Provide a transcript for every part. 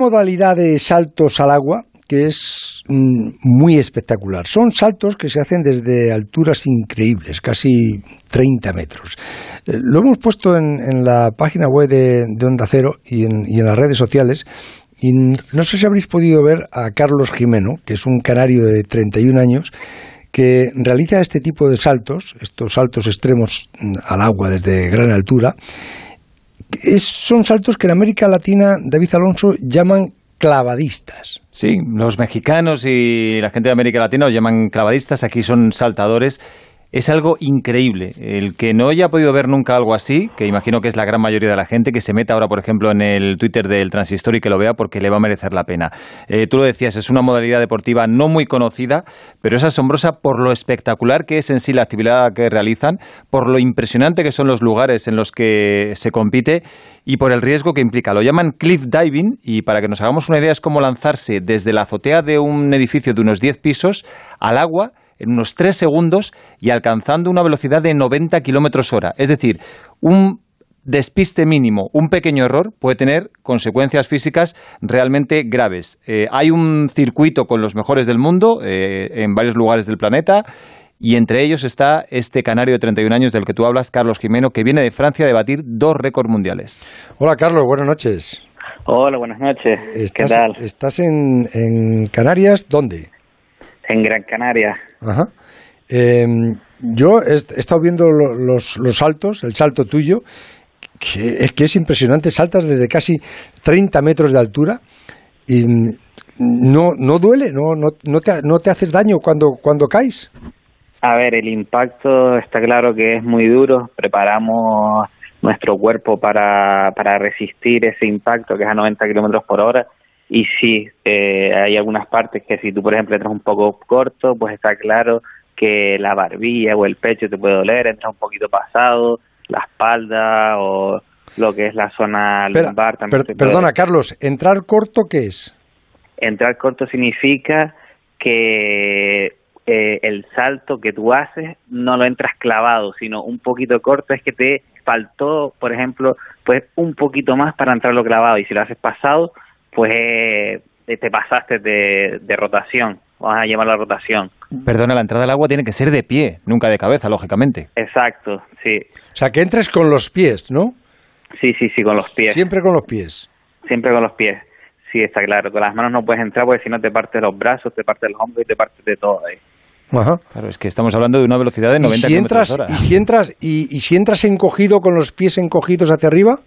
modalidad de saltos al agua que es mm, muy espectacular. Son saltos que se hacen desde alturas increíbles, casi 30 metros. Eh, lo hemos puesto en, la página web de, Onda Cero y en, las redes sociales. Y no sé si habréis podido ver a Carlos Jimeno, que es un canario de 31 años, que realiza este tipo de saltos, estos saltos extremos mm, al agua desde gran altura. Son saltos que en América Latina, David Alonso, llaman clavadistas. Sí, los mexicanos y la gente de América Latina los llaman clavadistas, aquí son saltadores es algo increíble. El que no haya podido ver nunca algo así, que imagino que es la gran mayoría de la gente, que se meta ahora, por ejemplo, en el Twitter del Transistor y que lo vea porque le va a merecer la pena. Eh, tú lo decías, es una modalidad deportiva no muy conocida, pero es asombrosa por lo espectacular que es en sí la actividad que realizan, por lo impresionante que son los lugares en los que se compite y por el riesgo que implica. Lo llaman cliff diving y para que nos hagamos una idea es como lanzarse desde la azotea de un edificio de unos 10 pisos al agua en unos 3 segundos y alcanzando una velocidad de 90 kilómetros hora. Es decir, un despiste mínimo, un pequeño error puede tener consecuencias físicas realmente graves. Eh, hay un circuito con los mejores del mundo eh, en varios lugares del planeta y entre ellos está este canario de 31 años del que tú hablas, Carlos Jimeno, que viene de Francia a debatir dos récords mundiales. Hola Carlos, buenas noches. Hola, buenas noches. ¿Qué tal? ¿Estás en, en Canarias? ¿Dónde? En Gran Canaria. Ajá. Em, yo he, estado viendo los, los, saltos, el salto tuyo, que es que es impresionante, saltas desde casi 30 metros de altura y no, no duele, no, no, no, te, no te haces daño cuando, cuando caes. A ver, el impacto está claro que es muy duro, preparamos nuestro cuerpo para, para resistir ese impacto que es a 90 kilómetros por hora y sí, eh, hay algunas partes que si tú, por ejemplo, entras un poco corto, pues está claro que la barbilla o el pecho te puede doler, entras un poquito pasado, la espalda o lo que es la zona lumbar también. perdona, Carlos, ¿entrar corto qué es? Entrar corto significa que eh, el salto que tú haces no lo entras clavado, sino un poquito corto, es que te faltó, por ejemplo, pues un poquito más para entrarlo clavado y si lo haces pasado, pues eh, te pasaste de, rotación, vamos a llamar la rotación. Perdona, la entrada al agua tiene que ser de pie, nunca de cabeza, lógicamente. Exacto, sí. O sea, que entres con los pies, ¿no? Sí, sí, sí, con los pies. Siempre con los pies. Siempre con los pies. Sí, está claro. Con las manos no puedes entrar porque si no te partes los brazos, te partes los hombros y te partes de todo ahí. Ajá. Claro, es que estamos hablando de una velocidad de 90 si entras, hora. ¿Y si entras y, y si entras encogido con los pies encogidos hacia arriba?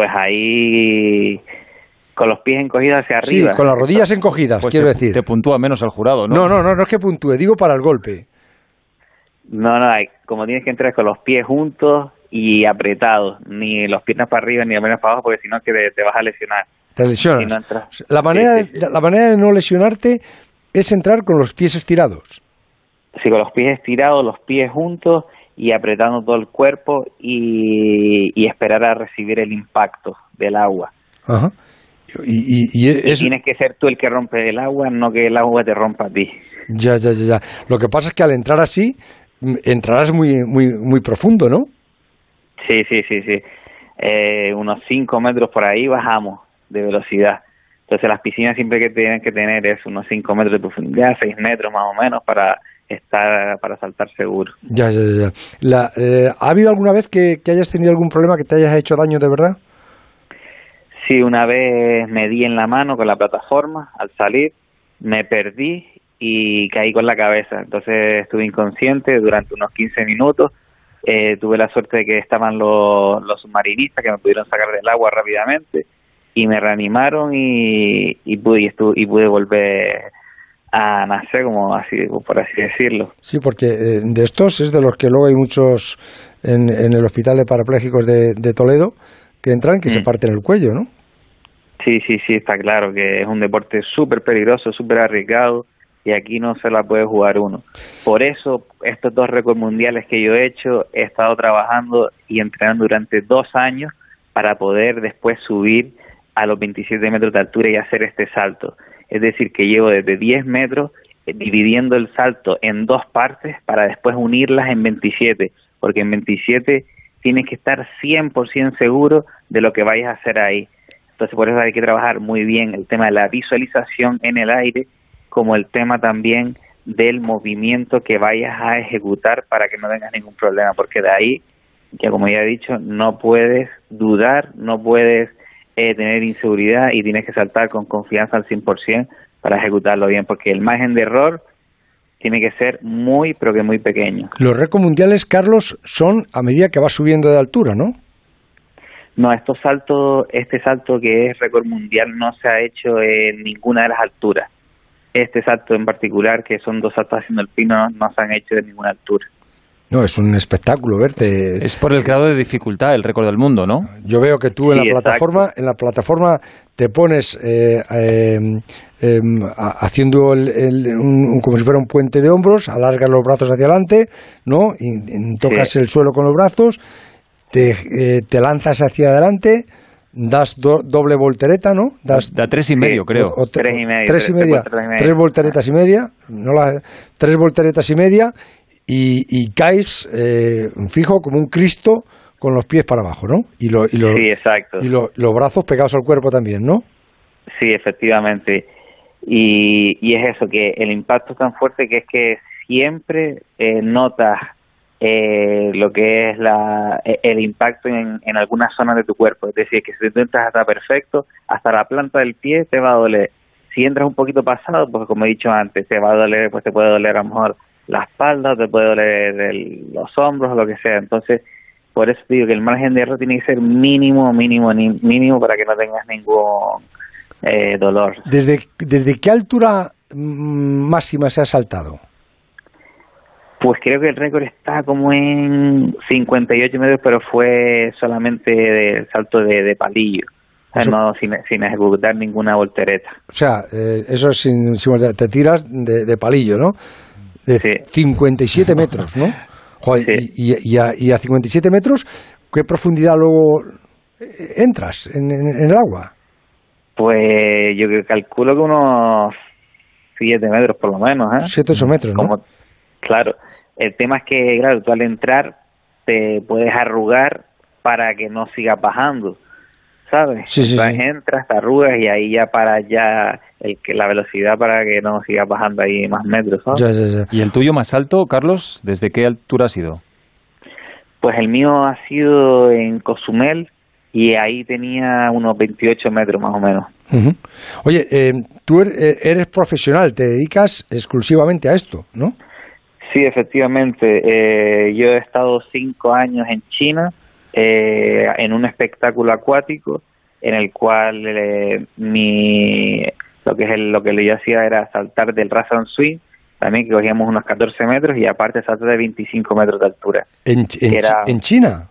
Pues ahí con los pies encogidos hacia arriba. Sí, con las rodillas encogidas, pues quiero decir. Te puntúa menos al jurado, ¿no? No, no, no, no es que puntúe, digo para el golpe. No, no, como tienes que entrar con los pies juntos y apretados, ni los piernas para arriba ni las piernas para abajo, porque si no que te, vas a lesionar. Te lesionas. la, manera de, la manera de no lesionarte es entrar con los pies estirados. Sí, con los pies estirados, los pies juntos y apretando todo el cuerpo y, esperar a recibir el impacto del agua. Ajá. Y, Tienes que ser tú el que rompe el agua, no que el agua te rompa a ti. Ya, ya, ya, ya. Lo que pasa es que al entrar así, mm, entrarás muy, muy, muy profundo, ¿no? Sí, sí, sí, sí. Eh, unos 5 metros por ahí bajamos de velocidad. Entonces las piscinas siempre que tienen que tener es unos 5 metros de profundidad, 6 metros más o menos para estar para saltar seguro. Ya, ya, ya. La, eh, ¿Ha habido alguna vez que, hayas tenido algún problema que te hayas hecho daño de verdad? Sí, una vez me di en la mano con la plataforma al salir, me perdí y caí con la cabeza. Entonces estuve inconsciente durante unos 15 minutos. Eh, tuve la suerte de que estaban los, los submarinistas que me pudieron sacar del agua rápidamente y me reanimaron y, y pude, y, y pude volver a nacer, como así, por así decirlo. Sí, porque eh, de estos es de los que luego hay muchos en, en el Hospital de Parapléjicos de, de Toledo que entran que se mm. parten el cuello, ¿no? Sí, sí, sí, está claro que es un deporte súper peligroso, súper arriesgado y aquí no se la puede jugar uno. Por eso, estos dos récords mundiales que yo he hecho, he estado trabajando y entrenando durante dos años para poder después subir a los 27 metros de altura y hacer este salto es decir, que llevo desde 10 metros eh, dividiendo el salto en dos partes para después unirlas en 27, porque en 27 tienes que estar 100% seguro de lo que vayas a hacer ahí. Entonces, por eso hay que trabajar muy bien el tema de la visualización en el aire, como el tema también del movimiento que vayas a ejecutar para que no tengas ningún problema, porque de ahí, ya como ya he dicho, no puedes dudar, no puedes eh, tener inseguridad y tienes que saltar con confianza al 100% para ejecutarlo bien, porque el margen de error tiene que ser muy, pero que muy pequeño. Los récords mundiales, Carlos, son a medida que vas subiendo de altura, ¿no? No, estos saltos, este salto que es récord mundial no se ha hecho en ninguna de las alturas. Este salto en particular, que son dos saltos haciendo el pino, no se han hecho en ninguna altura. No, es un espectáculo verte. Es por el grado de dificultad, el récord del mundo, ¿no? Yo veo que tú en la plataforma, en la plataforma te pones eh, em, em, haciendo un, como si fuera un puente de hombros, alargas los brazos hacia adelante, ¿no? Y, tocas el suelo con los brazos, te, eh, te lanzas hacia adelante, das doble voltereta, ¿no? Das, da tres y medio, creo. tres y medio. Tres, y media. Tres, volteretas y media. No la, tres volteretas y media y, caes eh, fijo como un Cristo con los pies para abajo, ¿no? Y, lo, y, sí, exacto. y los brazos pegados al cuerpo también, ¿no? Sí, efectivamente. Y, y es eso, que el impacto es tan fuerte que es que siempre eh, notas eh, lo que es la, e, el impacto en, en algunas zonas de tu cuerpo. Es decir, que si tú entras hasta perfecto, hasta la planta del pie te va a doler. Si entras un poquito pasado, pues como he dicho antes, te va a doler, pues te puede doler a lo mejor la espalda, te puede doler los hombros o lo que sea. Entonces, por eso digo que el margen de error tiene que ser mínimo, mínimo, mínimo para que no tengas ningún eh, dolor. ¿Desde, ¿Desde qué altura mm, máxima se ha saltado? Pues creo que el récord está como en 58 metros, pero fue solamente de salto de, palillo. O sea, no sin, sin, ejecutar ninguna voltereta. O sea, eh, eso sin, sin, te tiras de, de palillo, ¿no? De 57 metros, ¿no? y, a, y, a, 57 metros, ¿qué profundidad luego entras en, el agua? Pues yo calculo que unos 7 metros por lo menos, ¿eh? 7 8 metros, ¿no? claro, el tema es que, claro, tú al entrar te puedes arrugar para que no siga bajando. ¿Sabes? Sí, sí, entras, te arrugas y ahí ya para ya el que la velocidad para que no siga bajando ahí más metros, ¿sabes? ¿Y el tuyo más alto, Carlos? ¿Desde qué altura ha sido? Pues el mío ha sido en Cozumel y ahí tenía unos 28 metros más o menos. Oye, eh, tú er, eh, eres profesional, te dedicas exclusivamente a esto, ¿no? Sí, efectivamente. Eh, yo he estado cinco años en China eh, en un espectáculo acuático en el cual eh, mi lo que es lo que yo hacía era saltar del Razan Swing también que cogíamos unos 14 metros y aparte saltar de 25 metros de altura. ¿En, en, China?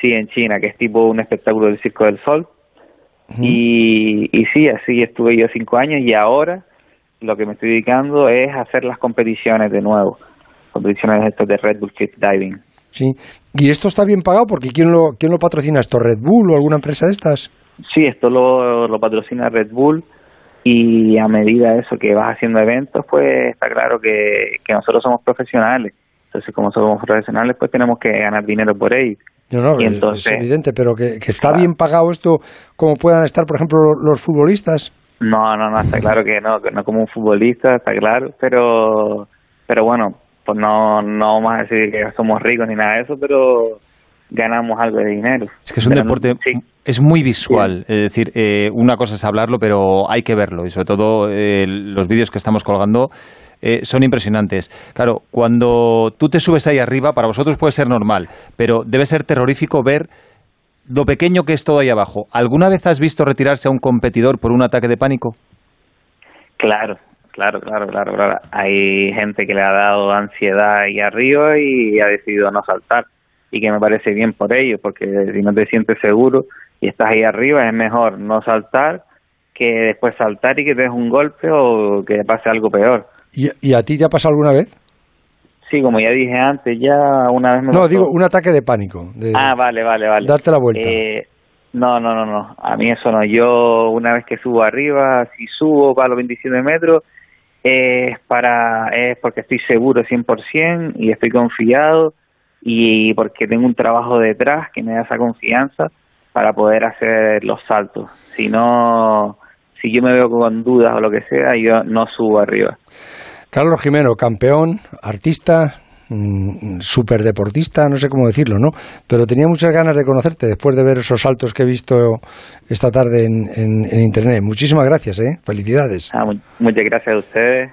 Sí, en China, que es tipo un espectáculo del Circo del Sol. y, y sí, así estuve yo cinco años y ahora lo que me estoy dedicando es hacer las competiciones de nuevo, competiciones estas de Red Bull Cliff Diving. Sí. ¿Y esto está bien pagado? Porque ¿quién lo, quién lo patrocina esto? ¿Red Bull o alguna empresa de estas? Sí, esto lo, lo patrocina Red Bull y a medida de eso que vas haciendo eventos, pues está claro que, que nosotros somos profesionales. Entonces, como somos profesionales, pues tenemos que ganar dinero por ello. No, no, es evidente, pero que, que está bien pagado esto como puedan estar, por ejemplo, los futbolistas. No, no, no, está claro que no, que no como un futbolista, está claro, pero, pero bueno, pues no, no vamos a decir que somos ricos ni nada de eso, pero ganamos algo de dinero. Es que es un deporte, es muy visual, es decir, eh, una cosa es hablarlo, pero hay que verlo y sobre todo eh, los vídeos que estamos colgando eh, son impresionantes. Claro, cuando tú te subes ahí arriba, para vosotros puede ser normal, pero debe ser terrorífico ver lo pequeño que es todo ahí abajo. ¿Alguna vez has visto retirarse a un competidor por un ataque de pánico? Claro, Claro, claro, claro, claro. Hay gente que le ha dado ansiedad ahí arriba y ha decidido no saltar. Y que me parece bien por ello, porque si no te sientes seguro y estás ahí arriba, es mejor no saltar que después saltar y que te des un golpe o que te pase algo peor. ¿Y, a ti te ha pasado alguna vez? Sí, como ya dije antes, ya una vez me No, digo, un ataque de pánico. ah, vale, vale, vale. Darte la vuelta. Eh, no, no, no, no. A mí eso no. Yo una vez que subo arriba, si subo para los 27 metros, es para es porque estoy seguro 100% y estoy confiado y porque tengo un trabajo detrás que me da esa confianza para poder hacer los saltos. Si no, si yo me veo con dudas o lo que sea, yo no subo arriba. Carlos Jimeno, campeón, artista, mm, superdeportista, no sé cómo decirlo, ¿no? Pero tenía muchas ganas de conocerte después de ver esos saltos que he visto esta tarde en, Internet. Muchísimas gracias, ¿eh? Felicidades. Ah, muchas gracias a ustedes.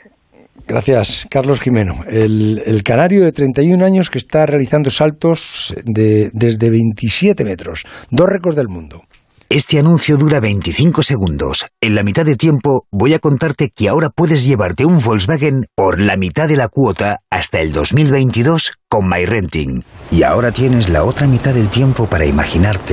Gracias, Carlos Jimeno, el, el, canario de 31 años que está realizando saltos de, desde 27 metros, dos récords del mundo. Este anuncio dura 25 segundos. En la mitad de tiempo voy a contarte que ahora puedes llevarte un Volkswagen por la mitad de la cuota hasta el 2022 con MyRenting. Y ahora tienes la otra mitad del tiempo para imaginarte